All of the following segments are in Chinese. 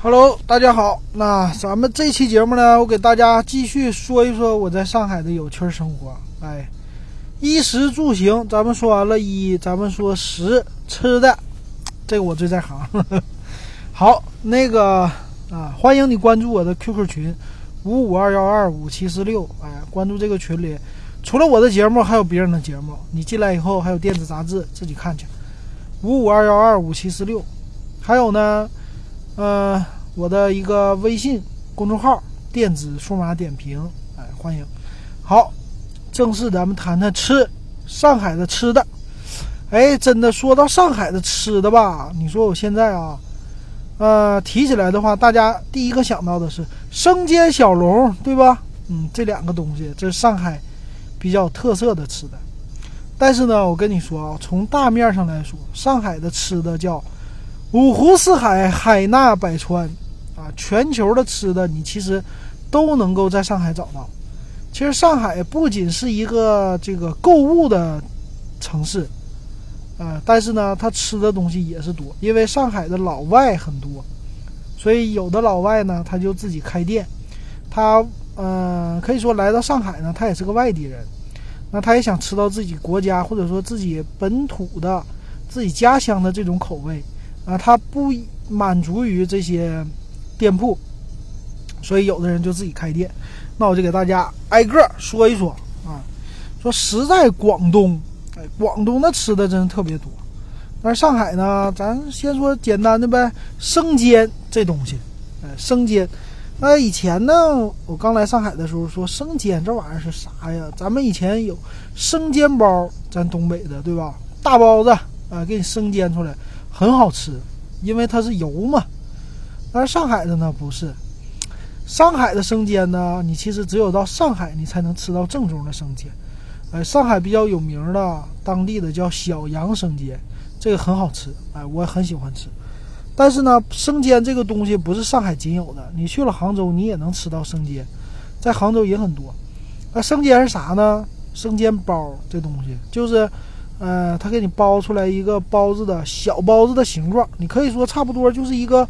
Hello，大家好。那咱们这期节目呢，我给大家继续说一说我在上海的有趣生活。哎，衣食住行，咱们说完了衣，咱们说食，吃的，这个我最在行。好，那个啊，欢迎你关注我的 QQ 群五五二幺二五七四六。哎，关注这个群里，除了我的节目，还有别人的节目。你进来以后还有电子杂志，自己看去。五五二幺二五七四六，还有呢。呃，我的一个微信公众号“电子数码点评”，哎，欢迎。好，正式咱们谈谈吃上海的吃的。哎，真的说到上海的吃的吧，你说我现在啊，呃，提起来的话，大家第一个想到的是生煎小笼，对吧？嗯，这两个东西这是上海比较特色的吃的。但是呢，我跟你说啊，从大面上来说，上海的吃的叫。五湖四海，海纳百川，啊，全球的吃的你其实都能够在上海找到。其实上海不仅是一个这个购物的城市，啊，但是呢，它吃的东西也是多。因为上海的老外很多，所以有的老外呢，他就自己开店。他嗯，可以说来到上海呢，他也是个外地人，那他也想吃到自己国家或者说自己本土的、自己家乡的这种口味。啊，他不满足于这些店铺，所以有的人就自己开店。那我就给大家挨个说一说啊。说实在，广东，哎，广东的吃的真是特别多。但是上海呢，咱先说简单的呗，生煎这东西，哎，生煎。那以前呢，我刚来上海的时候说生煎这玩意儿是啥呀？咱们以前有生煎包，咱东北的对吧？大包子啊，给你生煎出来。很好吃，因为它是油嘛。但是上海的呢不是，上海的生煎呢，你其实只有到上海你才能吃到正宗的生煎。哎，上海比较有名的当地的叫小杨生煎，这个很好吃，哎，我很喜欢吃。但是呢，生煎这个东西不是上海仅有的，你去了杭州你也能吃到生煎，在杭州也很多。那生煎是啥呢？生煎包这东西就是。呃，他给你包出来一个包子的小包子的形状，你可以说差不多就是一个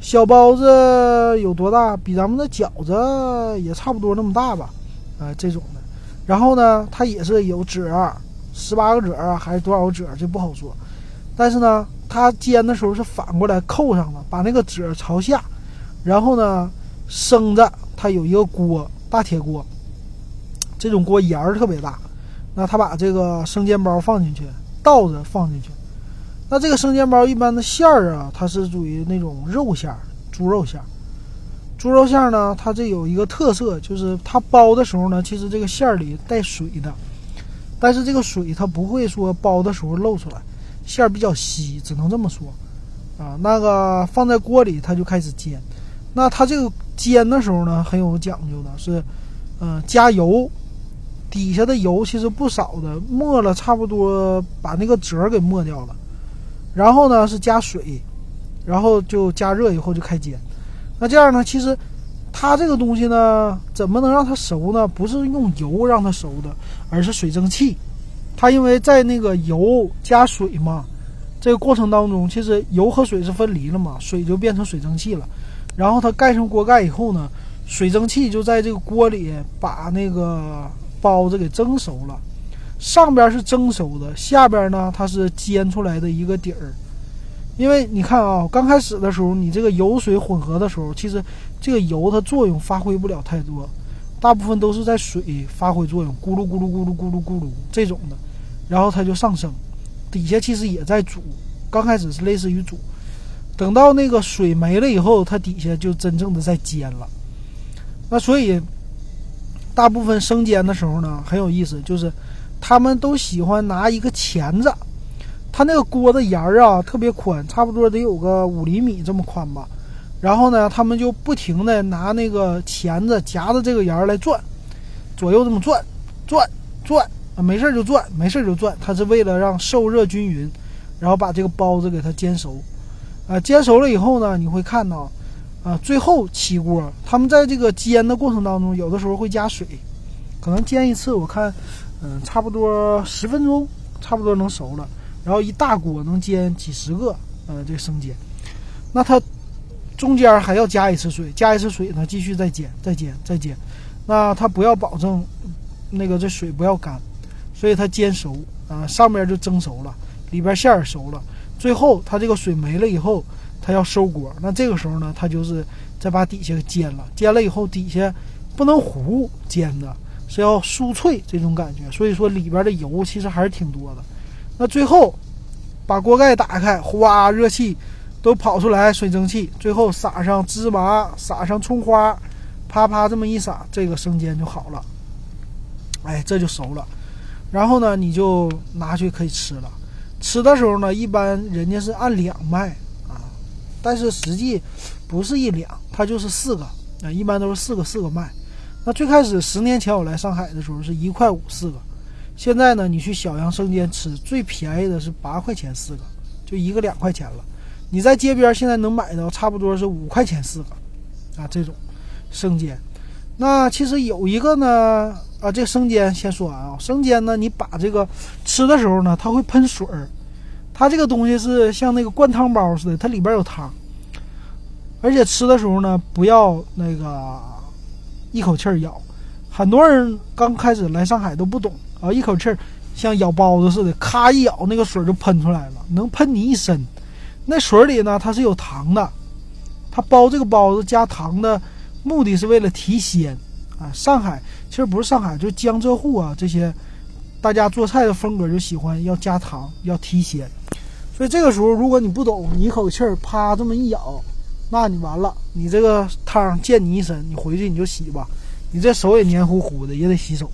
小包子，有多大？比咱们的饺子也差不多那么大吧？呃，这种的。然后呢，它也是有褶儿，十八个褶儿还是多少个褶儿，这不好说。但是呢，它煎的时候是反过来扣上的，把那个褶朝下，然后呢，生着它有一个锅，大铁锅，这种锅沿儿特别大。那他把这个生煎包放进去，倒着放进去。那这个生煎包一般的馅儿啊，它是属于那种肉馅儿，猪肉馅儿。猪肉馅儿呢，它这有一个特色，就是它包的时候呢，其实这个馅儿里带水的，但是这个水它不会说包的时候漏出来，馅儿比较稀，只能这么说。啊，那个放在锅里，它就开始煎。那它这个煎的时候呢，很有讲究的，是，嗯，加油。底下的油其实不少的，没了差不多把那个褶给没掉了。然后呢是加水，然后就加热以后就开煎。那这样呢，其实它这个东西呢，怎么能让它熟呢？不是用油让它熟的，而是水蒸气。它因为在那个油加水嘛，这个过程当中，其实油和水是分离了嘛，水就变成水蒸气了。然后它盖上锅盖以后呢，水蒸气就在这个锅里把那个。包子给蒸熟了，上边是蒸熟的，下边呢它是煎出来的一个底儿。因为你看啊，刚开始的时候，你这个油水混合的时候，其实这个油它作用发挥不了太多，大部分都是在水发挥作用，咕噜咕噜咕噜咕噜咕噜这种的，然后它就上升，底下其实也在煮，刚开始是类似于煮，等到那个水没了以后，它底下就真正的在煎了。那所以。大部分生煎的时候呢，很有意思，就是他们都喜欢拿一个钳子，它那个锅的沿儿啊特别宽，差不多得有个五厘米这么宽吧。然后呢，他们就不停的拿那个钳子夹着这个沿儿来转，左右这么转，转转啊，没事就转，没事就转，它是为了让受热均匀，然后把这个包子给它煎熟。啊，煎熟了以后呢，你会看到。啊，最后起锅，他们在这个煎的过程当中，有的时候会加水，可能煎一次，我看，嗯，差不多十分钟，差不多能熟了。然后一大锅能煎几十个，呃，这生煎。那它中间还要加一次水，加一次水呢，继续再煎，再煎，再煎。那它不要保证那个这水不要干，所以它煎熟啊，上面就蒸熟了，里边馅儿熟了。最后它这个水没了以后，它要收锅。那这个时候呢，它就是再把底下煎了，煎了以后底下不能糊煎的，是要酥脆这种感觉。所以说里边的油其实还是挺多的。那最后把锅盖打开，哗，热气都跑出来，水蒸气，最后撒上芝麻，撒上葱花。啪啪这么一撒，这个生煎就好了，哎，这就熟了。然后呢，你就拿去可以吃了。吃的时候呢，一般人家是按两卖，但是实际不是一两，它就是四个啊，一般都是四个四个卖。那最开始十年前我来上海的时候是一块五四个，现在呢，你去小杨生煎吃，最便宜的是八块钱四个，就一个两块钱了。你在街边现在能买到差不多是五块钱四个啊，这种。生煎，那其实有一个呢，啊，这生煎先说完啊。生煎呢，你把这个吃的时候呢，它会喷水儿，它这个东西是像那个灌汤包似的，它里边有汤，而且吃的时候呢，不要那个一口气咬。很多人刚开始来上海都不懂啊，一口气儿像咬包子似的，咔一咬，那个水就喷出来了，能喷你一身。那水里呢，它是有糖的，它包这个包子加糖的。目的是为了提鲜，啊，上海其实不是上海，就江浙沪啊这些，大家做菜的风格就喜欢要加糖，要提鲜。所以这个时候如果你不懂，你一口气儿啪这么一咬，那你完了，你这个汤溅你一身，你回去你就洗吧，你这手也黏糊糊的，也得洗手，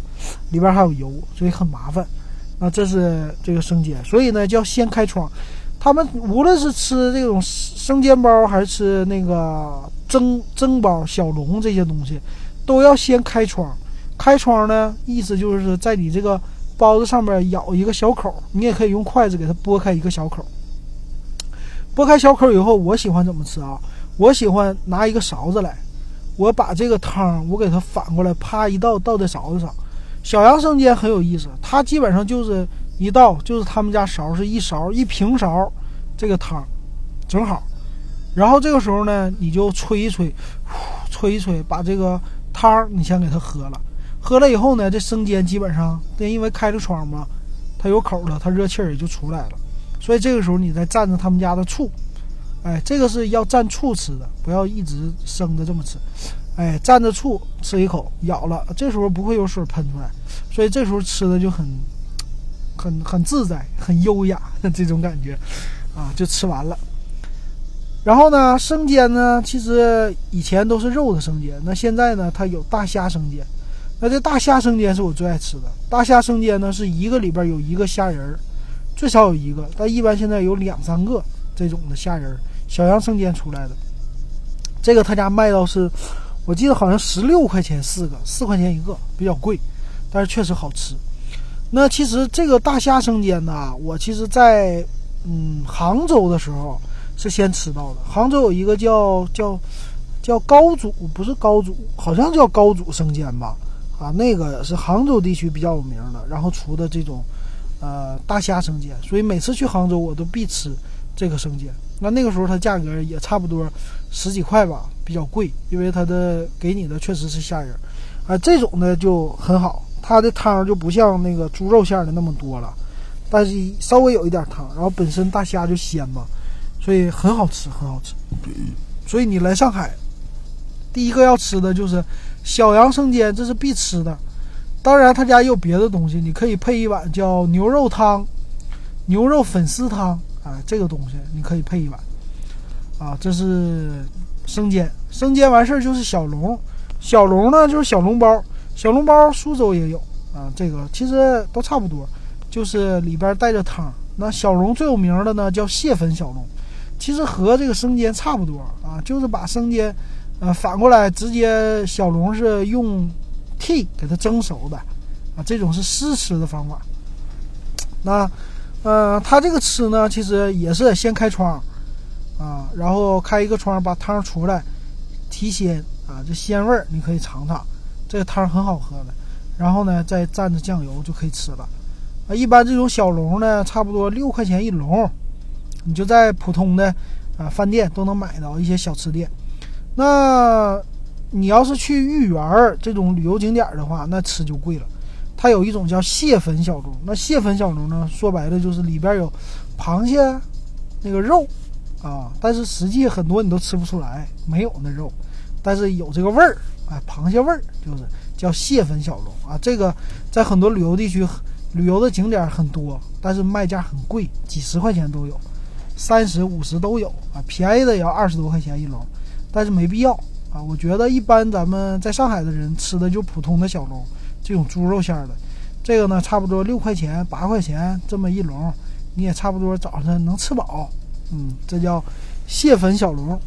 里边还有油，所以很麻烦。那这是这个生煎，所以呢叫先开窗。他们无论是吃这种生煎包，还是吃那个。蒸蒸包、小笼这些东西，都要先开窗。开窗呢，意思就是在你这个包子上面咬一个小口，你也可以用筷子给它拨开一个小口。拨开小口以后，我喜欢怎么吃啊？我喜欢拿一个勺子来，我把这个汤我给它反过来，啪一倒倒在勺子上。小杨生煎很有意思，它基本上就是一倒，就是他们家勺是一勺一平勺这个汤，正好。然后这个时候呢，你就吹一吹，吹一吹，把这个汤你先给它喝了。喝了以后呢，这生煎基本上，因为开了窗嘛，它有口了，它热气儿也就出来了。所以这个时候你再蘸着他们家的醋，哎，这个是要蘸醋吃的，不要一直生的这么吃。哎，蘸着醋吃一口，咬了，这时候不会有水喷出来，所以这时候吃的就很、很、很自在，很优雅的这种感觉，啊，就吃完了。然后呢，生煎呢，其实以前都是肉的生煎，那现在呢，它有大虾生煎。那这大虾生煎是我最爱吃的。大虾生煎呢，是一个里边有一个虾仁儿，最少有一个，但一般现在有两三个这种的虾仁儿。小杨生煎出来的，这个他家卖到是，我记得好像十六块钱四个，四块钱一个，比较贵，但是确实好吃。那其实这个大虾生煎呢，我其实在嗯杭州的时候。是先吃到的。杭州有一个叫叫叫高祖，不是高祖，好像叫高祖生煎吧？啊，那个是杭州地区比较有名的，然后出的这种呃大虾生煎，所以每次去杭州我都必吃这个生煎。那那个时候它价格也差不多十几块吧，比较贵，因为它的给你的确实是虾仁，啊，这种的就很好，它的汤就不像那个猪肉馅的那么多了，但是稍微有一点汤，然后本身大虾就鲜嘛。所以很好吃，很好吃。所以你来上海，第一个要吃的就是小杨生煎，这是必吃的。当然，他家也有别的东西，你可以配一碗叫牛肉汤、牛肉粉丝汤啊，这个东西你可以配一碗。啊，这是生煎，生煎完事儿就是小笼，小笼呢就是小笼包，小笼包苏州也有啊，这个其实都差不多，就是里边带着汤。那小笼最有名的呢叫蟹粉小笼。其实和这个生煎差不多啊，就是把生煎，呃，反过来直接小笼是用屉给它蒸熟的，啊，这种是湿吃的方法。那，呃，它这个吃呢，其实也是先开窗，啊，然后开一个窗把汤出来，提鲜啊，这鲜味儿你可以尝尝，这个汤很好喝的。然后呢，再蘸着酱油就可以吃了。啊，一般这种小笼呢，差不多六块钱一笼。你就在普通的，啊饭店都能买到一些小吃店。那你要是去豫园儿这种旅游景点的话，那吃就贵了。它有一种叫蟹粉小龙，那蟹粉小龙呢，说白了就是里边有螃蟹那个肉啊，但是实际很多你都吃不出来，没有那肉，但是有这个味儿，哎，螃蟹味儿就是叫蟹粉小龙啊。这个在很多旅游地区、旅游的景点很多，但是卖价很贵，几十块钱都有，三十五十都有啊，便宜的也要二十多块钱一笼，但是没必要啊。我觉得一般咱们在上海的人吃的就普通的小龙。这种猪肉馅的，这个呢，差不多六块钱、八块钱这么一笼，你也差不多早上能吃饱。嗯，这叫蟹粉小笼，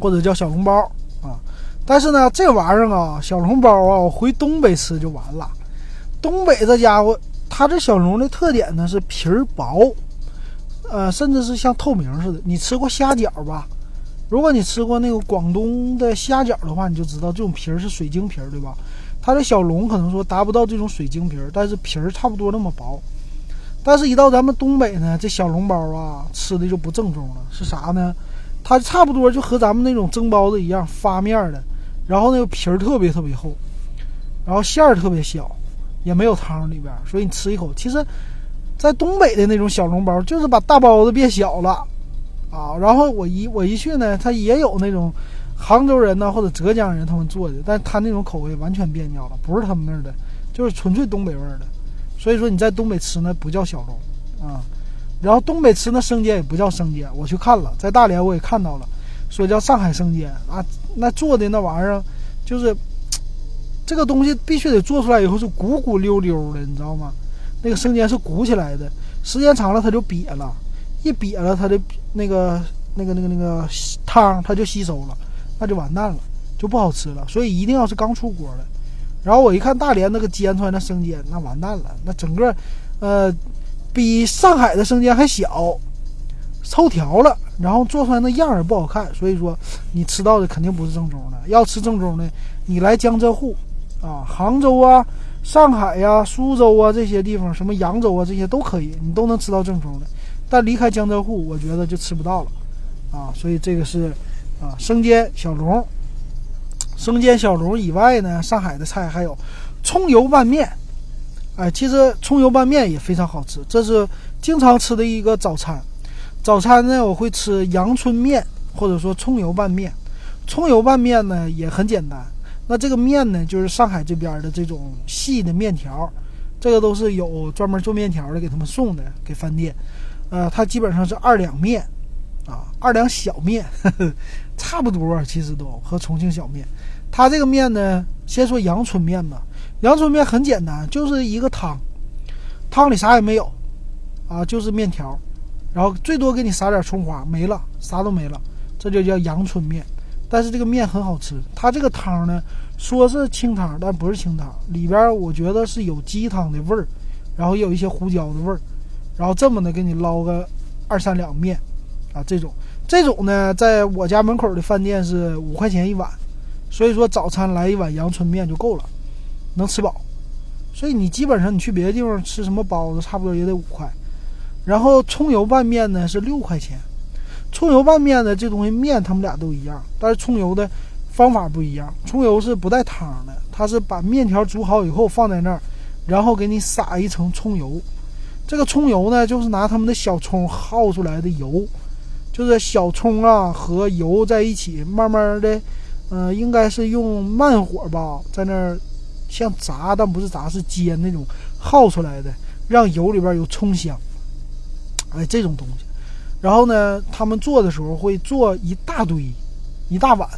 或者叫小笼包啊。但是呢，这玩意儿啊，小笼包啊，我回东北吃就完了。东北这家伙，它这小笼的特点呢是皮儿薄，呃，甚至是像透明似的。你吃过虾饺吧？如果你吃过那个广东的虾饺的话，你就知道这种皮儿是水晶皮儿，对吧？它的小笼可能说达不到这种水晶皮儿，但是皮儿差不多那么薄。但是，一到咱们东北呢，这小笼包啊，吃的就不正宗了。是啥呢？它差不多就和咱们那种蒸包子一样，发面的，然后那个皮儿特别特别厚，然后馅儿特别小，也没有汤里边，所以你吃一口，其实，在东北的那种小笼包，就是把大包子变小了啊。然后我一我一去呢，他也有那种。杭州人呢，或者浙江人他们做的，但他那种口味完全变掉了，不是他们那儿的，就是纯粹东北味儿的。所以说你在东北吃那不叫小笼啊，然后东北吃那生煎也不叫生煎，我去看了，在大连我也看到了，说叫上海生煎啊，那做的那玩意儿就是这个东西必须得做出来以后是鼓鼓溜溜的，你知道吗？那个生煎是鼓起来的，时间长了它就瘪了，一瘪了它的那个那个那个那个汤它就吸收了。那就完蛋了，就不好吃了。所以一定要是刚出锅的。然后我一看大连那个煎出来那生煎，那完蛋了，那整个，呃，比上海的生煎还小，抽条了，然后做出来那样也不好看。所以说，你吃到的肯定不是正宗的。要吃正宗的，你来江浙沪啊，杭州啊、上海呀、苏州啊这些地方，什么扬州啊这些都可以，你都能吃到正宗的。但离开江浙沪，我觉得就吃不到了啊。所以这个是。啊，生煎小笼，生煎小笼以外呢，上海的菜还有葱油拌面。哎，其实葱油拌面也非常好吃，这是经常吃的一个早餐。早餐呢，我会吃阳春面，或者说葱油拌面。葱油拌面呢也很简单，那这个面呢就是上海这边的这种细的面条，这个都是有专门做面条的给他们送的给饭店。呃，它基本上是二两面。啊，二两小面，呵呵，差不多，其实都和重庆小面。它这个面呢，先说阳春面吧。阳春面很简单，就是一个汤，汤里啥也没有，啊，就是面条，然后最多给你撒点葱花，没了，啥都没了，这就叫阳春面。但是这个面很好吃，它这个汤呢，说是清汤，但不是清汤，里边我觉得是有鸡汤的味儿，然后有一些胡椒的味儿，然后这么的给你捞个二三两面。啊，这种这种呢，在我家门口的饭店是五块钱一碗，所以说早餐来一碗阳春面就够了，能吃饱。所以你基本上你去别的地方吃什么包子，差不多也得五块。然后葱油拌面呢是六块钱，葱油拌面呢这东西面他们俩都一样，但是葱油的方法不一样。葱油是不带汤的，它是把面条煮好以后放在那儿，然后给你撒一层葱油。这个葱油呢，就是拿他们的小葱耗出来的油。就是小葱啊和油在一起，慢慢的，嗯，应该是用慢火吧，在那儿像炸，但不是炸，是煎那种耗出来的，让油里边有葱香。哎，这种东西。然后呢，他们做的时候会做一大堆，一大碗，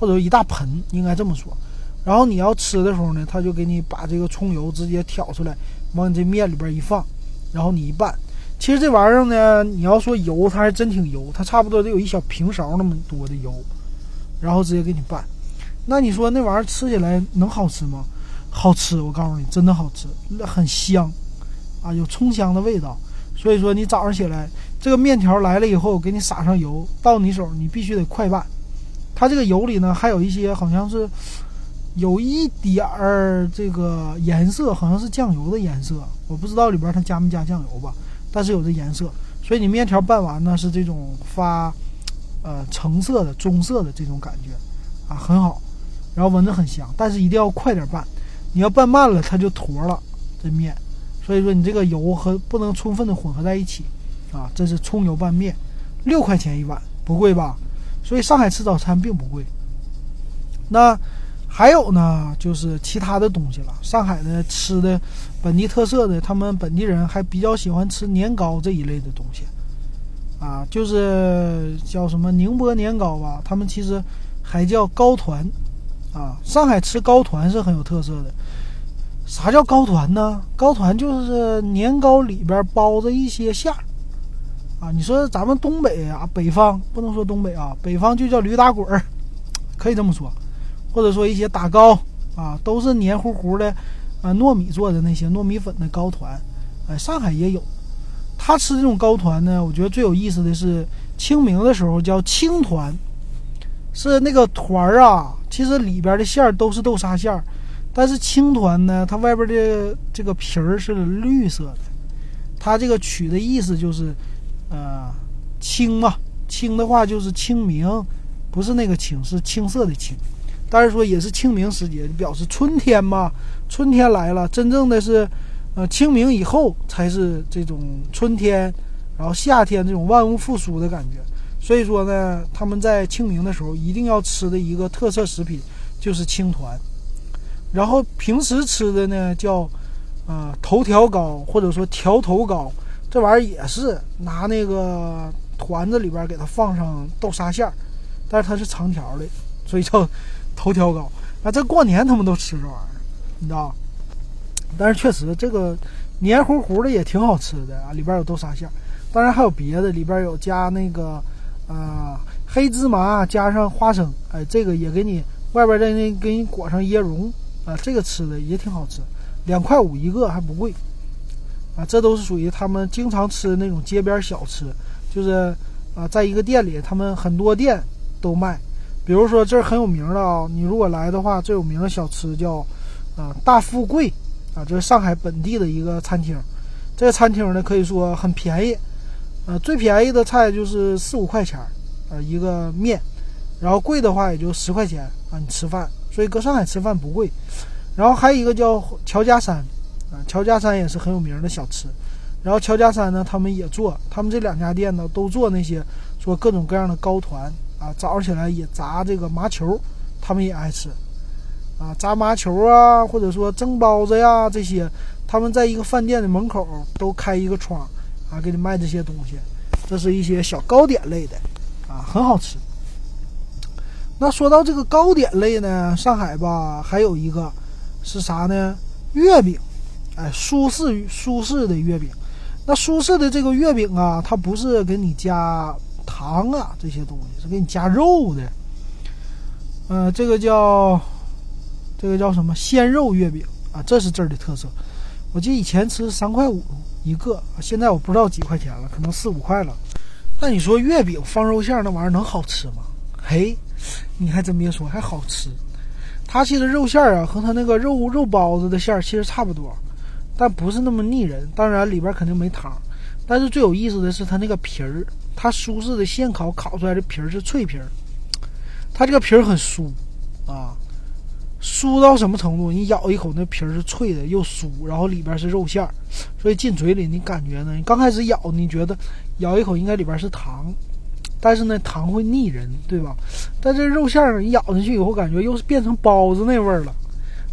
或者一大盆，应该这么说。然后你要吃的时候呢，他就给你把这个葱油直接挑出来，往你这面里边一放，然后你一拌。其实这玩意儿呢，你要说油，它还真挺油，它差不多得有一小平勺那么多的油，然后直接给你拌。那你说那玩意儿吃起来能好吃吗？好吃，我告诉你，真的好吃，很香，啊，有葱香的味道。所以说你早上起来，这个面条来了以后，给你撒上油，到你手你必须得快拌。它这个油里呢，还有一些好像是有一点儿这个颜色，好像是酱油的颜色，我不知道里边它加没加酱油吧。但是有这颜色，所以你面条拌完呢是这种发，呃橙色的棕色的这种感觉，啊很好，然后闻着很香，但是一定要快点拌，你要拌慢了它就坨了这面，所以说你这个油和不能充分的混合在一起，啊这是葱油拌面，六块钱一碗不贵吧？所以上海吃早餐并不贵。那还有呢，就是其他的东西了。上海的吃的本地特色的，他们本地人还比较喜欢吃年糕这一类的东西，啊，就是叫什么宁波年糕吧。他们其实还叫糕团，啊，上海吃糕团是很有特色的。啥叫糕团呢？糕团就是年糕里边包着一些馅儿，啊，你说咱们东北啊，北方不能说东北啊，北方就叫驴打滚儿，可以这么说。或者说一些打糕啊，都是黏糊糊的，啊，糯米做的那些糯米粉的糕团，哎，上海也有。他吃这种糕团呢，我觉得最有意思的是清明的时候叫青团，是那个团儿啊，其实里边的馅儿都是豆沙馅儿，但是青团呢，它外边的这个皮儿是绿色的。它这个取的意思就是，呃，青嘛，青的话就是清明，不是那个青，是青色的青。但是说也是清明时节，表示春天嘛，春天来了，真正的是，呃，清明以后才是这种春天，然后夏天这种万物复苏的感觉。所以说呢，他们在清明的时候一定要吃的一个特色食品就是青团，然后平时吃的呢叫，呃，头条糕或者说条头糕，这玩意儿也是拿那个团子里边给它放上豆沙馅儿，但是它是长条的，所以叫。头条糕，啊，这过年他们都吃这玩意儿，你知道？但是确实这个黏糊糊的也挺好吃的啊，里边有豆沙馅儿，当然还有别的，里边有加那个啊黑芝麻加上花生，哎，这个也给你外边再那给你裹上椰蓉啊，这个吃的也挺好吃，两块五一个还不贵啊，这都是属于他们经常吃的那种街边小吃，就是啊，在一个店里，他们很多店都卖。比如说这很有名的啊，你如果来的话，最有名的小吃叫，啊大富贵，啊这是上海本地的一个餐厅，这个餐厅呢可以说很便宜，呃最便宜的菜就是四五块钱儿，呃一个面，然后贵的话也就十块钱啊你吃饭，所以搁上海吃饭不贵。然后还有一个叫乔家山，啊乔家山也是很有名的小吃，然后乔家山呢他们也做，他们这两家店呢都做那些说各种各样的糕团。啊，早上起来也炸这个麻球，他们也爱吃，啊，炸麻球啊，或者说蒸包子呀这些，他们在一个饭店的门口都开一个窗，啊，给你卖这些东西，这是一些小糕点类的，啊，很好吃。那说到这个糕点类呢，上海吧还有一个是啥呢？月饼，哎，苏式苏式的月饼。那苏式的这个月饼啊，它不是给你加。糖啊，这些东西是给你加肉的。呃，这个叫这个叫什么鲜肉月饼啊？这是这儿的特色。我记得以前吃三块五一个，现在我不知道几块钱了，可能四五块了。那你说月饼放肉馅儿那玩意儿能好吃吗？嘿，你还真别说，还好吃。它其实肉馅儿啊和它那个肉肉包子的馅儿其实差不多，但不是那么腻人。当然里边肯定没汤。但是最有意思的是它那个皮儿。它苏式的现烤烤出来的皮儿是脆皮儿，它这个皮儿很酥，啊，酥到什么程度？你咬一口，那皮儿是脆的又酥，然后里边是肉馅儿，所以进嘴里你感觉呢？你刚开始咬，你觉得咬一口应该里边是糖，但是呢糖会腻人，对吧？但这肉馅儿你咬进去以后，感觉又是变成包子那味儿了，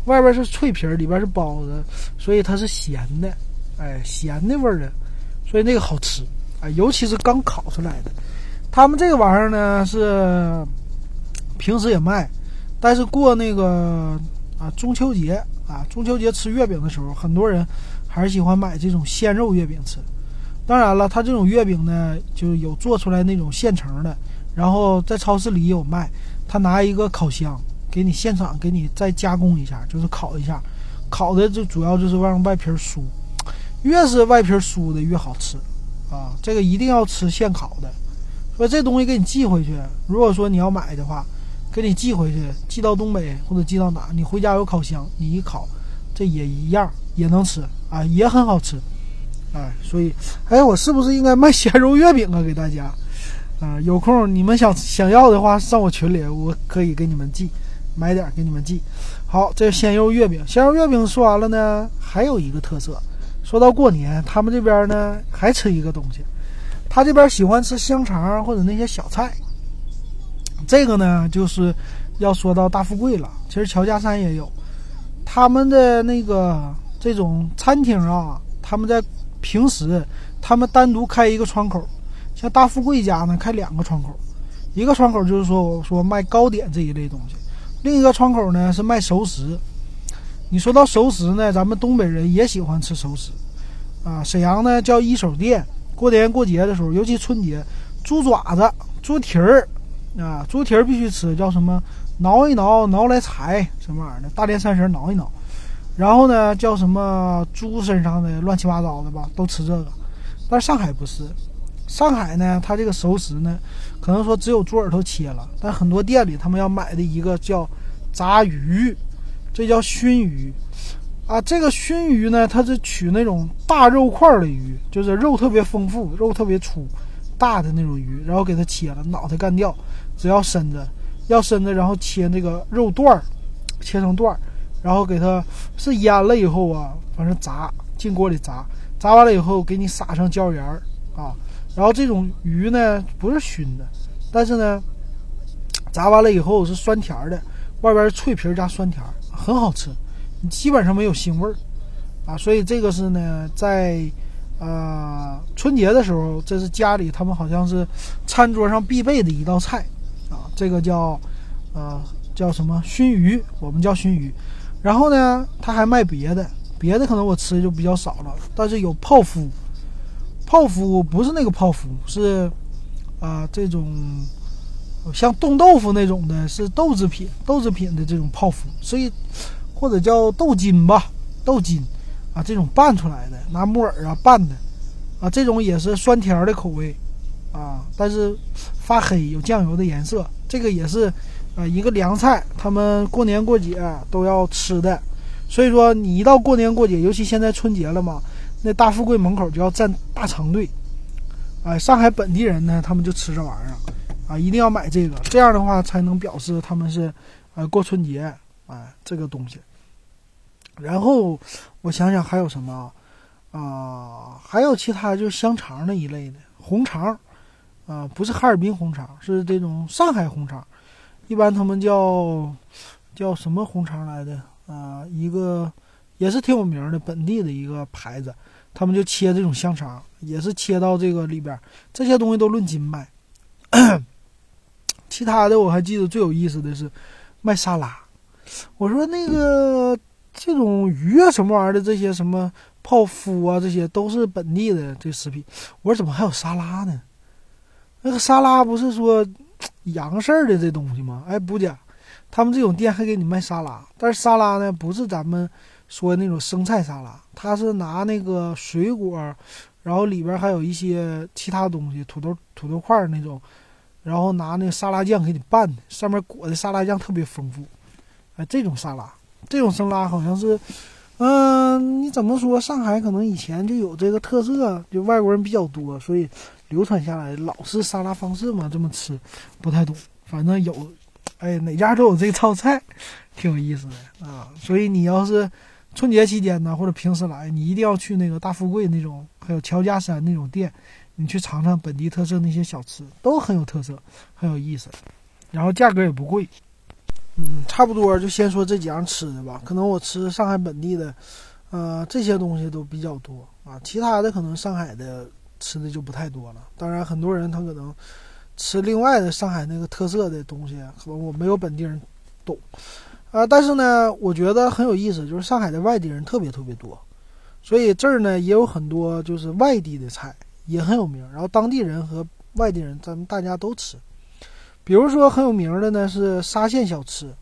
外边是脆皮儿，里边是包子，所以它是咸的，哎，咸的味儿的，所以那个好吃。啊，尤其是刚烤出来的，他们这个玩意儿呢是平时也卖，但是过那个啊中秋节啊中秋节吃月饼的时候，很多人还是喜欢买这种鲜肉月饼吃。当然了，它这种月饼呢就有做出来那种现成的，然后在超市里也有卖。他拿一个烤箱给你现场给你再加工一下，就是烤一下，烤的就主要就是让外皮酥，越是外皮酥的越好吃。啊，这个一定要吃现烤的。说这东西给你寄回去，如果说你要买的话，给你寄回去，寄到东北或者寄到哪，你回家有烤箱，你一烤，这也一样也能吃啊，也很好吃。哎，所以，哎，我是不是应该卖鲜肉月饼啊？给大家，啊，有空你们想想要的话，上我群里，我可以给你们寄，买点给你们寄。好，这鲜肉月饼，鲜肉月饼说完了呢，还有一个特色，说到过年，他们这边呢还吃一个东西，他这边喜欢吃香肠或者那些小菜。这个呢，就是要说到大富贵了。其实乔家山也有，他们的那个这种餐厅啊，他们在。平时他们单独开一个窗口，像大富贵家呢开两个窗口，一个窗口就是说我说卖糕点这一类东西，另一个窗口呢是卖熟食。你说到熟食呢，咱们东北人也喜欢吃熟食，啊，沈阳呢叫一手店。过年过节的时候，尤其春节，猪爪子、猪蹄儿，啊，猪蹄儿必须吃，叫什么？挠一挠，挠来财，什么玩意儿的？大年三十挠一挠。然后呢，叫什么猪身上的乱七八糟的吧，都吃这个。但上海不是，上海呢，它这个熟食呢，可能说只有猪耳朵切了，但很多店里他们要买的一个叫炸鱼，这叫熏鱼啊。这个熏鱼呢，它是取那种大肉块的鱼，就是肉特别丰富、肉特别粗、大的那种鱼，然后给它切了，脑袋干掉，只要身子，要身子，然后切那个肉段儿，切成段儿。然后给它是腌了以后啊，反正炸进锅里炸，炸完了以后给你撒上椒盐儿啊。然后这种鱼呢不是熏的，但是呢炸完了以后是酸甜的，外边脆皮加酸甜，很好吃，你基本上没有腥味儿啊。所以这个是呢在呃春节的时候，这是家里他们好像是餐桌上必备的一道菜啊。这个叫呃叫什么熏鱼，我们叫熏鱼。然后呢，他还卖别的，别的可能我吃的就比较少了。但是有泡芙，泡芙不是那个泡芙，是啊这种像冻豆腐那种的，是豆制品，豆制品的这种泡芙，所以或者叫豆筋吧，豆筋啊这种拌出来的，拿木耳啊拌的啊，这种也是酸甜的口味啊，但是发黑，有酱油的颜色，这个也是。啊，一个凉菜，他们过年过节都要吃的，所以说你一到过年过节，尤其现在春节了嘛，那大富贵门口就要站大长队。哎，上海本地人呢，他们就吃这玩意儿，啊，一定要买这个，这样的话才能表示他们是，呃，过春节，哎，这个东西。然后我想想还有什么啊？还有其他就是香肠那一类的红肠，啊，不是哈尔滨红肠，是这种上海红肠。一般他们叫叫什么红肠来的啊？一个也是挺有名的本地的一个牌子，他们就切这种香肠，也是切到这个里边。这些东西都论斤卖。其他的我还记得最有意思的是卖沙拉。我说那个这种鱼啊什么玩意儿的这些什么泡芙啊这些都是本地的这食品。我说怎么还有沙拉呢？那个沙拉不是说。洋事儿的这东西吗？哎，不假，他们这种店还给你卖沙拉，但是沙拉呢不是咱们说的那种生菜沙拉，它是拿那个水果，然后里边还有一些其他东西，土豆土豆块那种，然后拿那个沙拉酱给你拌的，上面裹的沙拉酱特别丰富。哎，这种沙拉，这种生拉好像是，嗯，你怎么说？上海可能以前就有这个特色，就外国人比较多，所以。流传下来老式沙拉方式嘛，这么吃不太懂。反正有，哎，哪家都有这套菜，挺有意思的啊。所以你要是春节期间呢，或者平时来，你一定要去那个大富贵那种，还有乔家山那种店，你去尝尝本地特色那些小吃，都很有特色，很有意思。然后价格也不贵。嗯，差不多就先说这几样吃的吧。可能我吃上海本地的，呃，这些东西都比较多啊。其他的可能上海的。吃的就不太多了。当然，很多人他可能吃另外的上海那个特色的东西，可能我没有本地人懂啊。但是呢，我觉得很有意思，就是上海的外地人特别特别多，所以这儿呢也有很多就是外地的菜也很有名。然后当地人和外地人咱们大家都吃。比如说很有名的呢是沙县小吃，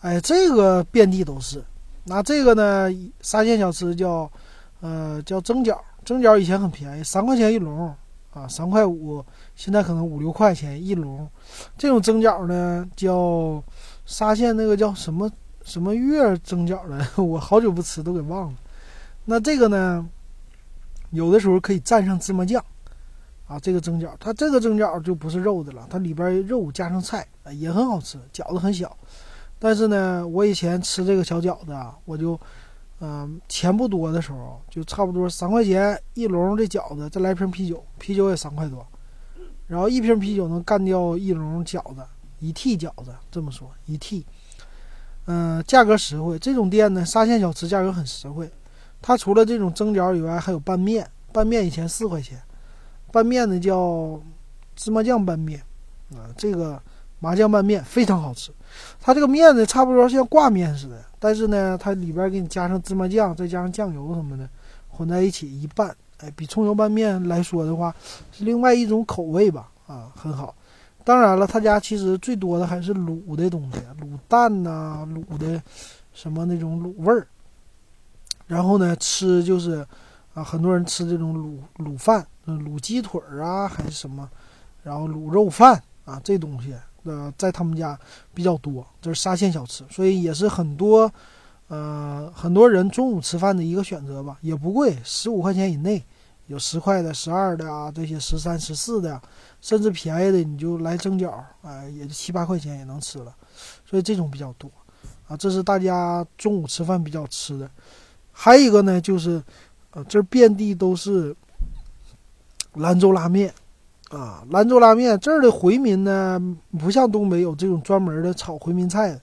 哎，这个遍地都是。那这个呢，沙县小吃叫呃叫蒸饺。蒸饺以前很便宜，三块钱一笼，啊，三块五，现在可能五六块钱一笼。这种蒸饺呢，叫沙县那个叫什么什么月蒸饺的，我好久不吃都给忘了。那这个呢，有的时候可以蘸上芝麻酱，啊，这个蒸饺，它这个蒸饺就不是肉的了，它里边肉加上菜，也很好吃。饺子很小，但是呢，我以前吃这个小饺子啊，我就，嗯，钱不多的时候，就差不多三块钱一笼的饺子，再来瓶啤酒，啤酒也三块多，然后一瓶啤酒能干掉一笼饺子，一屉饺子，这么说一屉。嗯，价格实惠。这种店呢，沙县小吃价格很实惠。它除了这种蒸饺以外，还有拌面。拌面以前四块钱，拌面呢叫芝麻酱拌面，啊，这个麻酱拌面非常好吃。它这个面呢，差不多像挂面似的，但是呢，它里边给你加上芝麻酱，再加上酱油什么的，混在一起一拌，哎，比葱油拌面来说的话，是另外一种口味吧，啊，很好。当然了，他家其实最多的还是卤的东西，卤蛋呐，卤的什么那种卤味儿。然后呢，吃就是啊，很多人吃这种卤卤饭，卤鸡腿儿啊，还是什么，然后卤肉饭啊，这东西呃，在他们家比较多，这是沙县小吃，所以也是很多呃很多人中午吃饭的一个选择吧，也不贵，十五块钱以内。有十块的、十二的啊，这些十三、十四的，甚至便宜的，你就来蒸饺，哎，也就七八块钱也能吃了。所以这种比较多，啊，这是大家中午吃饭比较吃的。还有一个呢，就是，呃，这遍地都是兰州拉面，啊，兰州拉面这儿的回民呢，不像东北有这种专门的炒回民菜，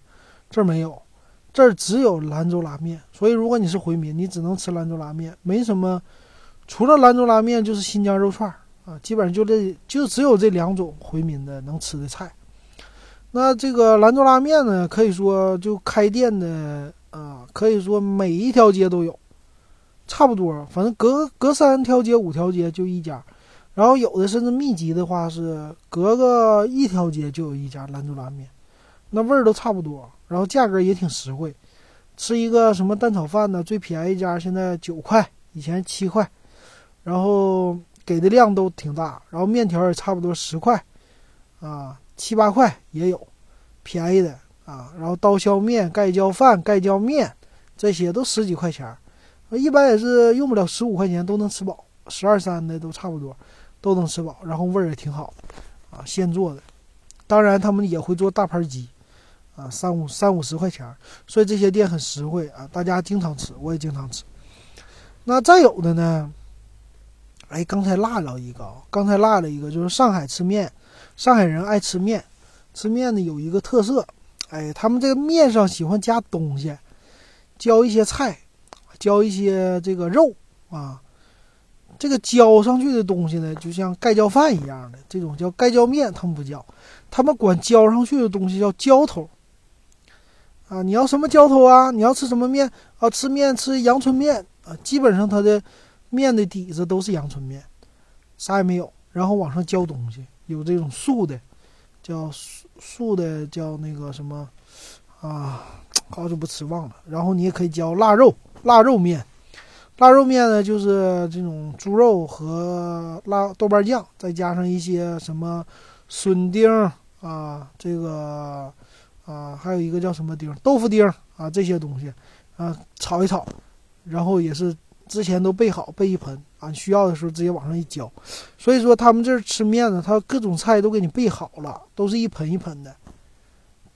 这儿没有，这儿只有兰州拉面。所以如果你是回民，你只能吃兰州拉面，没什么。除了兰州拉面，就是新疆肉串儿啊，基本上就这就只有这两种回民的能吃的菜。那这个兰州拉面呢，可以说就开店的啊，可以说每一条街都有，差不多，反正隔隔三条街、五条街就一家，然后有的甚至密集的话是隔个一条街就有一家兰州拉面，那味儿都差不多，然后价格也挺实惠，吃一个什么蛋炒饭呢，最便宜一家现在九块，以前七块。然后给的量都挺大，然后面条也差不多十块，啊七八块也有，便宜的啊。然后刀削面、盖浇饭、盖浇面这些都十几块钱，一般也是用不了十五块钱都能吃饱，十二三的都差不多都能吃饱，然后味儿也挺好，啊现做的。当然他们也会做大盘鸡，啊三五三五十块钱，所以这些店很实惠啊，大家经常吃，我也经常吃。那再有的呢？哎，刚才落了一个，刚才落了一个，就是上海吃面，上海人爱吃面，吃面呢有一个特色，哎，他们这个面上喜欢加东西，浇一些菜，浇一些这个肉啊，这个浇上去的东西呢，就像盖浇饭一样的，这种叫盖浇面，他们不叫，他们管浇上去的东西叫浇头，啊，你要什么浇头啊？你要吃什么面啊？吃面吃阳春面啊，基本上它的。面的底子都是阳春面，啥也没有，然后往上浇东西，有这种素的，叫素的叫那个什么啊，好久不吃忘了。然后你也可以浇腊肉，腊肉面，腊肉面呢就是这种猪肉和辣豆瓣酱，再加上一些什么笋丁啊，这个啊还有一个叫什么丁，豆腐丁啊这些东西啊炒一炒，然后也是。之前都备好，备一盆啊，需要的时候直接往上一浇。所以说他们这儿吃面呢，他各种菜都给你备好了，都是一盆一盆的，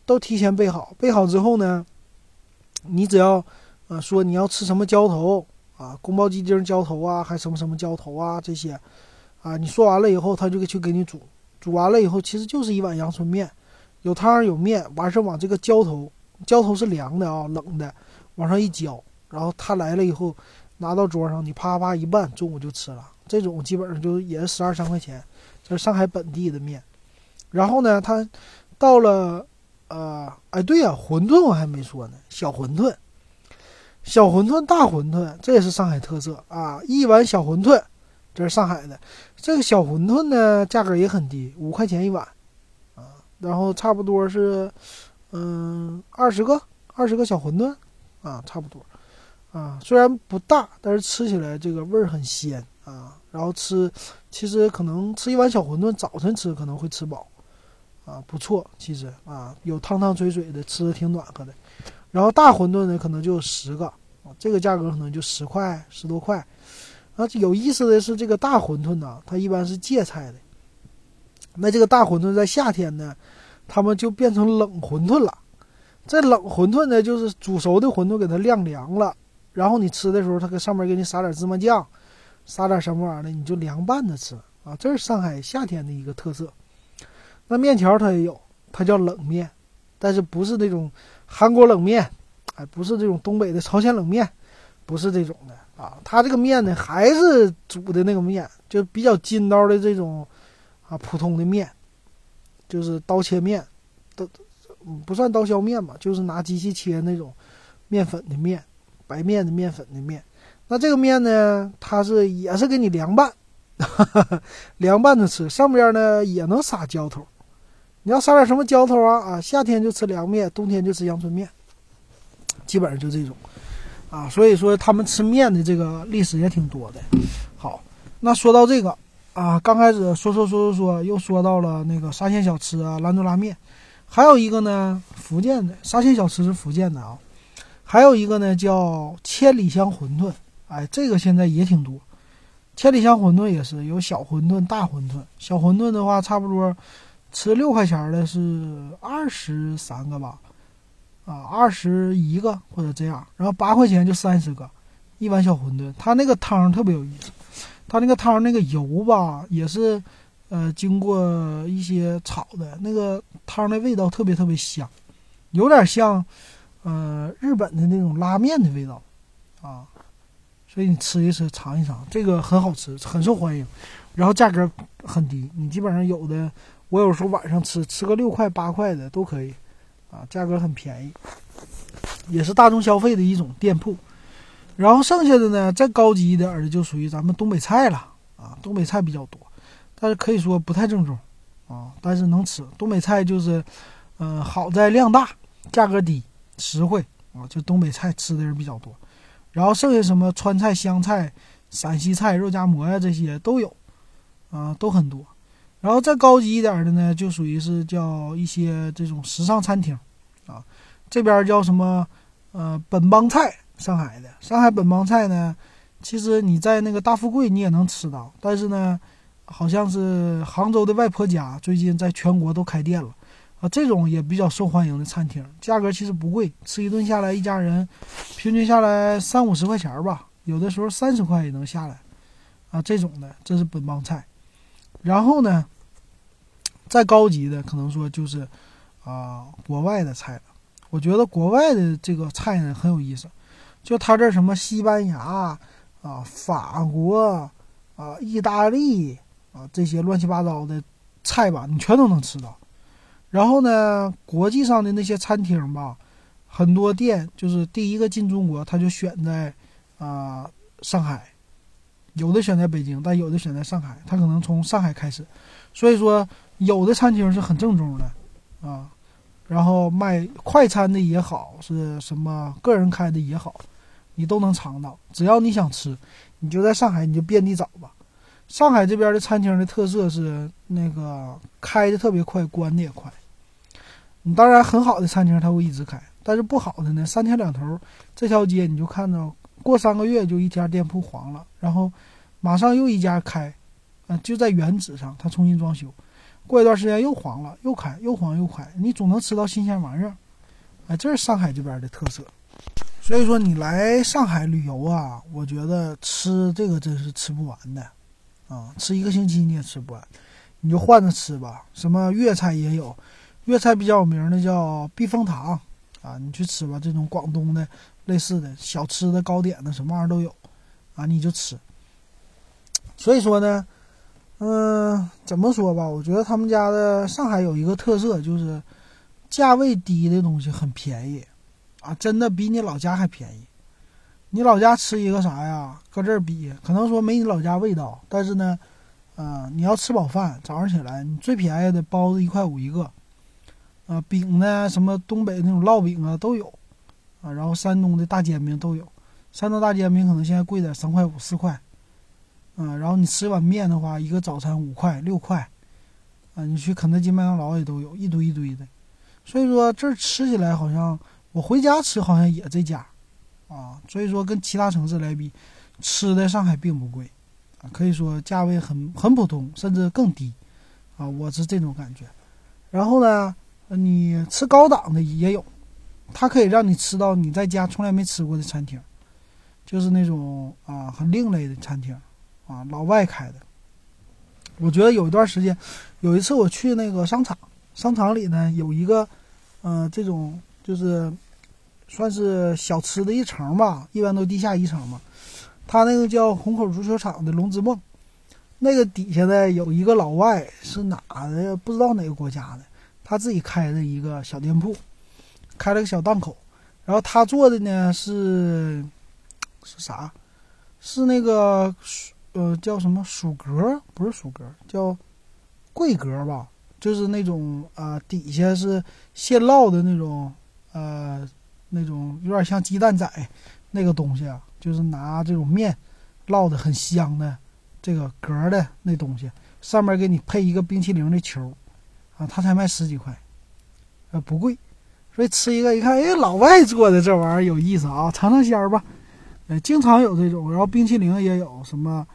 都提前备好。备好之后呢，你只要啊说你要吃什么浇头啊，宫保鸡丁浇头啊，还什么什么浇头啊这些啊，你说完了以后，他就去给你煮。煮完了以后，其实就是一碗阳春面，有汤有面，完事儿往这个浇头，浇头是凉的啊，冷的，往上一浇，然后他来了以后。拿到桌上，你啪啪一拌，中午就吃了。这种基本上就也是十二三块钱，这是上海本地的面。然后呢，它到了，呃，哎，对呀，馄饨我还没说呢，小馄饨、小馄饨、大馄饨，这也是上海特色啊。一碗小馄饨，这是上海的。这个小馄饨呢，价格也很低，五块钱一碗，啊，然后差不多是，嗯，二十个，二十个小馄饨，啊，差不多。啊，虽然不大，但是吃起来这个味儿很鲜啊。然后吃，其实可能吃一碗小馄饨，早晨吃可能会吃饱，啊，不错，其实啊，有汤汤水水的，吃的挺暖和的。然后大馄饨呢，可能就十个，啊，这个价格可能就十块十多块。啊，有意思的是，这个大馄饨呢，它一般是芥菜的。那这个大馄饨在夏天呢，他们就变成冷馄饨了。这冷馄饨呢，就是煮熟的馄饨给它晾凉了，然后你吃的时候，它搁上面给你撒点芝麻酱，撒点什么玩意儿的，你就凉拌着吃啊。这是上海夏天的一个特色。那面条它也有，它叫冷面，但是不是那种韩国冷面，哎，不是这种东北的朝鲜冷面，不是这种的啊。它这个面呢，还是煮的那个面，就比较筋道的这种啊普通的面，就是刀切面，都。不算刀削面吧，就是拿机器切那种面粉的面，白面的面粉的面。那这个面呢，它是也是给你凉拌，凉拌着吃，上边呢也能撒浇头。你要撒点什么浇头啊？啊，夏天就吃凉面，冬天就吃阳春面，基本上就这种啊。所以说他们吃面的这个历史也挺多的。好，那说到这个啊，刚开始说说说说说，又说到了那个沙县小吃啊，兰州拉面。还有一个呢，福建的沙县小吃是福建的啊，还有一个呢叫千里香馄饨，哎，这个现在也挺多。千里香馄饨也是有小馄饨、大馄饨。小馄饨的话，差不多吃六块钱的是二十三个吧，啊，二十一个或者这样，然后八块钱就三十个，一碗小馄饨。它那个汤特别有意思，它那个汤那个油吧也是。呃，经过一些炒的那个汤的味道特别特别香，有点像，呃，日本的那种拉面的味道，啊，所以你吃一吃，尝一尝，这个很好吃，很受欢迎，然后价格很低，你基本上有的，我有时候晚上吃，吃个六块八块的都可以，啊，价格很便宜，也是大众消费的一种店铺，然后剩下的呢，再高级一点的就属于咱们东北菜了，啊，东北菜比较多。但是可以说不太正宗，啊，但是能吃。东北菜就是，嗯，好在量大，价格低，实惠啊。就东北菜吃的人比较多，然后剩下什么川菜、湘菜、陕西菜、肉夹馍呀这些都有，啊，都很多。然后再高级一点的呢，就属于是叫一些这种时尚餐厅，啊，这边叫什么？呃，本帮菜，上海的上海本帮菜呢，其实你在那个大富贵你也能吃到，但是呢。好像是杭州的外婆家最近在全国都开店了，啊，这种也比较受欢迎的餐厅，价格其实不贵，吃一顿下来一家人平均下来三五十块钱吧，有的时候三十块也能下来，啊，这种的这是本帮菜。然后呢，再高级的可能说就是啊国外的菜了。我觉得国外的这个菜呢很有意思，就他这什么西班牙啊、法国啊、意大利。啊，这些乱七八糟的菜吧，你全都能吃到。然后呢，国际上的那些餐厅吧，很多店就是第一个进中国，他就选在啊上海，有的选在北京，但有的选在上海，他可能从上海开始。所以说，有的餐厅是很正宗的啊，然后卖快餐的也好，是什么个人开的也好，你都能尝到。只要你想吃，你就在上海，你就遍地找吧。上海这边的餐厅的特色是那个开的特别快，关的也快。你当然很好的餐厅它会一直开，但是不好的呢，三天两头这条街你就看到过三个月就一家店铺黄了，然后马上又一家开，啊，就在原址上它重新装修，过一段时间又黄了，又开，又黄又开，你总能吃到新鲜玩意儿。哎，这是上海这边的特色。所以说你来上海旅游啊，我觉得吃这个真是吃不完的。啊，吃一个星期你也吃不完，你就换着吃吧。什么粤菜也有，粤菜比较有名的叫避风塘，啊，你去吃吧。这种广东的类似的小吃的糕点的什么玩意儿都有，啊，你就吃。所以说呢，嗯，怎么说吧？我觉得他们家的上海有一个特色，就是价位低的东西很便宜，啊，真的比你老家还便宜。你老家吃一个啥呀？搁这儿比，可能说没你老家味道，但是呢，嗯，你要吃饱饭，早上起来，你最便宜的包子一块五一个，啊，饼呢，什么东北那种烙饼啊都有，啊，然后山东的大煎饼都有，山东大煎饼可能现在贵点，三块五四块，啊，然后你吃一碗面的话，一个早餐五块六块，啊，你去肯德基、麦当劳也都有一堆一堆的，所以说这儿吃起来好像我回家吃好像也这家。啊，所以说跟其他城市来比，吃的上海并不贵，啊，可以说价位很很普通，甚至更低，啊，我是这种感觉。然后呢，你吃高档的也有，它可以让你吃到你在家从来没吃过的餐厅，就是那种啊很另类的餐厅，啊老外开的。我觉得有一段时间，有一次我去那个商场，商场里呢有一个，呃，这种就是算是小吃的一层吧，一般都地下一层嘛。他那个叫虹口足球场的龙之梦，那个底下呢有一个老外是哪的不知道哪个国家的，他自己开的一个小店铺，开了个小档口，然后他做的呢是是啥？是那个。呃，叫什么薯格？不是薯格，叫桂格吧？就是那种啊，底下是现烙的那种，呃，那种有点像鸡蛋仔那个东西啊，就是拿这种面烙的很香的这个格的那东西，上面给你配一个冰淇淋的球啊，他才卖十几块，呃，不贵，所以吃一个一看，哎，老外做的这玩意儿有意思啊，尝尝鲜儿吧。呃，经常有这种，然后冰淇淋也有什么。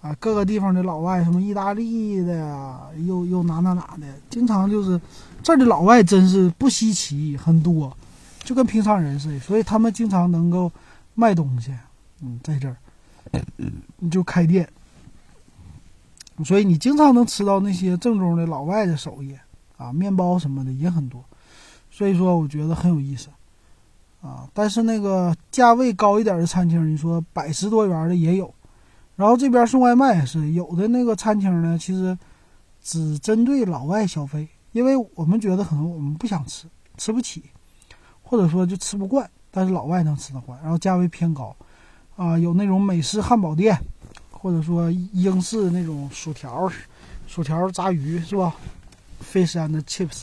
啊，各个地方的老外，什么意大利的呀，又又哪哪哪的，经常就是这儿的老外真是不稀奇，很多，就跟平常人似的，所以他们经常能够卖东西，嗯，在这儿，你就开店，所以你经常能吃到那些正宗的老外的手艺啊，面包什么的也很多，所以说我觉得很有意思，啊，但是那个价位高一点的餐厅，你说百十多元的也有。然后这边送外卖也是有的，那个餐厅呢，其实只针对老外消费，因为我们觉得可能我们不想吃，吃不起，或者说就吃不惯，但是老外能吃得惯，然后价位偏高，啊，有那种美式汉堡店，或者说英式那种薯条，薯条炸鱼是吧？Fish and chips，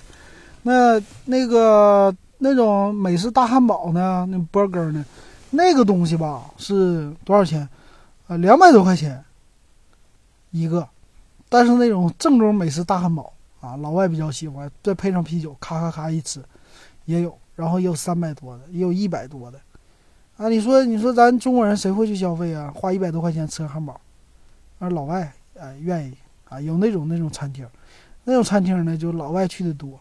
那那个那种美式大汉堡呢，那 burger 呢，那个东西吧是多少钱？啊，两百多块钱一个，但是那种正宗美式大汉堡啊，老外比较喜欢，再配上啤酒，咔咔咔一吃，也有，然后也有三百多的，也有一百多的，啊，你说你说咱中国人谁会去消费啊？花一百多块钱吃个汉堡，啊，老外哎愿意啊，有那种那种餐厅，那种餐厅呢就老外去的多，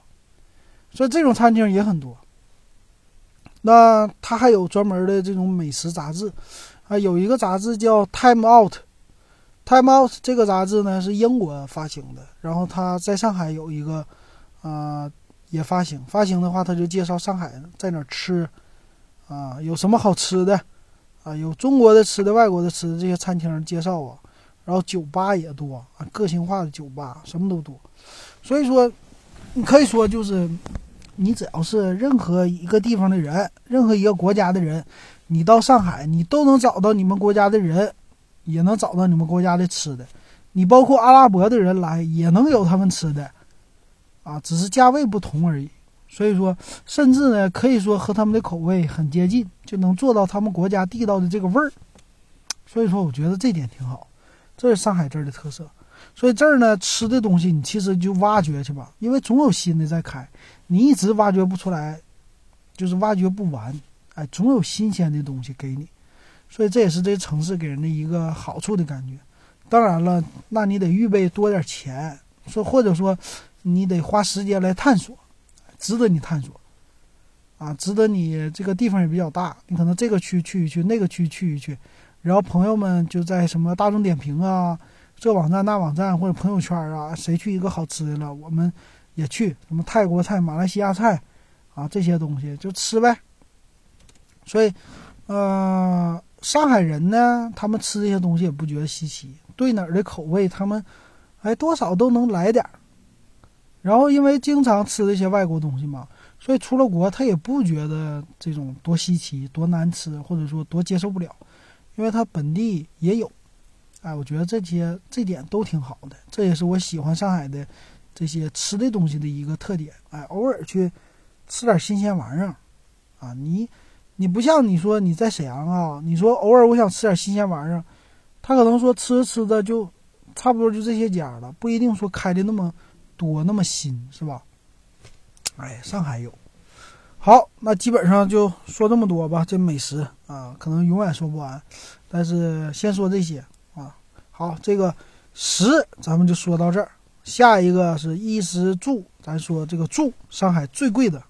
所以这种餐厅也很多。那他还有专门的这种美食杂志。啊，有一个杂志叫《Time Out》，《Time Out》这个杂志呢是英国发行的，然后它在上海有一个，啊，也发行。发行的话，他就介绍上海在哪吃，啊，有什么好吃的，啊，有中国的吃的、外国的吃的这些餐厅介绍啊，然后酒吧也多啊，个性化的酒吧什么都多。所以说，你可以说就是，你只要是任何一个地方的人，任何一个国家的人。你到上海，你都能找到你们国家的人，也能找到你们国家的吃的。你包括阿拉伯的人来，也能有他们吃的，啊，只是价位不同而已。所以说，甚至呢，可以说和他们的口味很接近，就能做到他们国家地道的这个味儿。所以说，我觉得这点挺好，这是上海这儿的特色。所以这儿呢，吃的东西你其实就挖掘去吧，因为总有新的在开，你一直挖掘不出来，就是挖掘不完。哎，总有新鲜的东西给你，所以这也是这城市给人的一个好处的感觉。当然了，那你得预备多点钱，说或者说你得花时间来探索，值得你探索啊，值得你这个地方也比较大，你可能这个区去一去，那个区去一去，然后朋友们就在什么大众点评啊，这网站那网站或者朋友圈啊，谁去一个好吃的了，我们也去什么泰国菜、马来西亚菜啊这些东西就吃呗。所以，呃，上海人呢，他们吃这些东西也不觉得稀奇，对哪儿的口味，他们，哎，多少都能来点儿。然后，因为经常吃这些外国东西嘛，所以出了国他也不觉得这种多稀奇、多难吃，或者说多接受不了，因为他本地也有。哎，我觉得这些这点都挺好的，这也是我喜欢上海的这些吃的东西的一个特点。哎，偶尔去吃点新鲜玩意儿，啊，你。你不像你说你在沈阳啊，你说偶尔我想吃点新鲜玩意儿，他可能说吃着吃着就差不多就这些家了，不一定说开的那么多那么新，是吧？哎，上海有。好，那基本上就说这么多吧。这美食啊，可能永远说不完。但是先说这些啊。好，这个食咱们就说到这儿。下一个是衣食住，咱说这个住，上海最贵的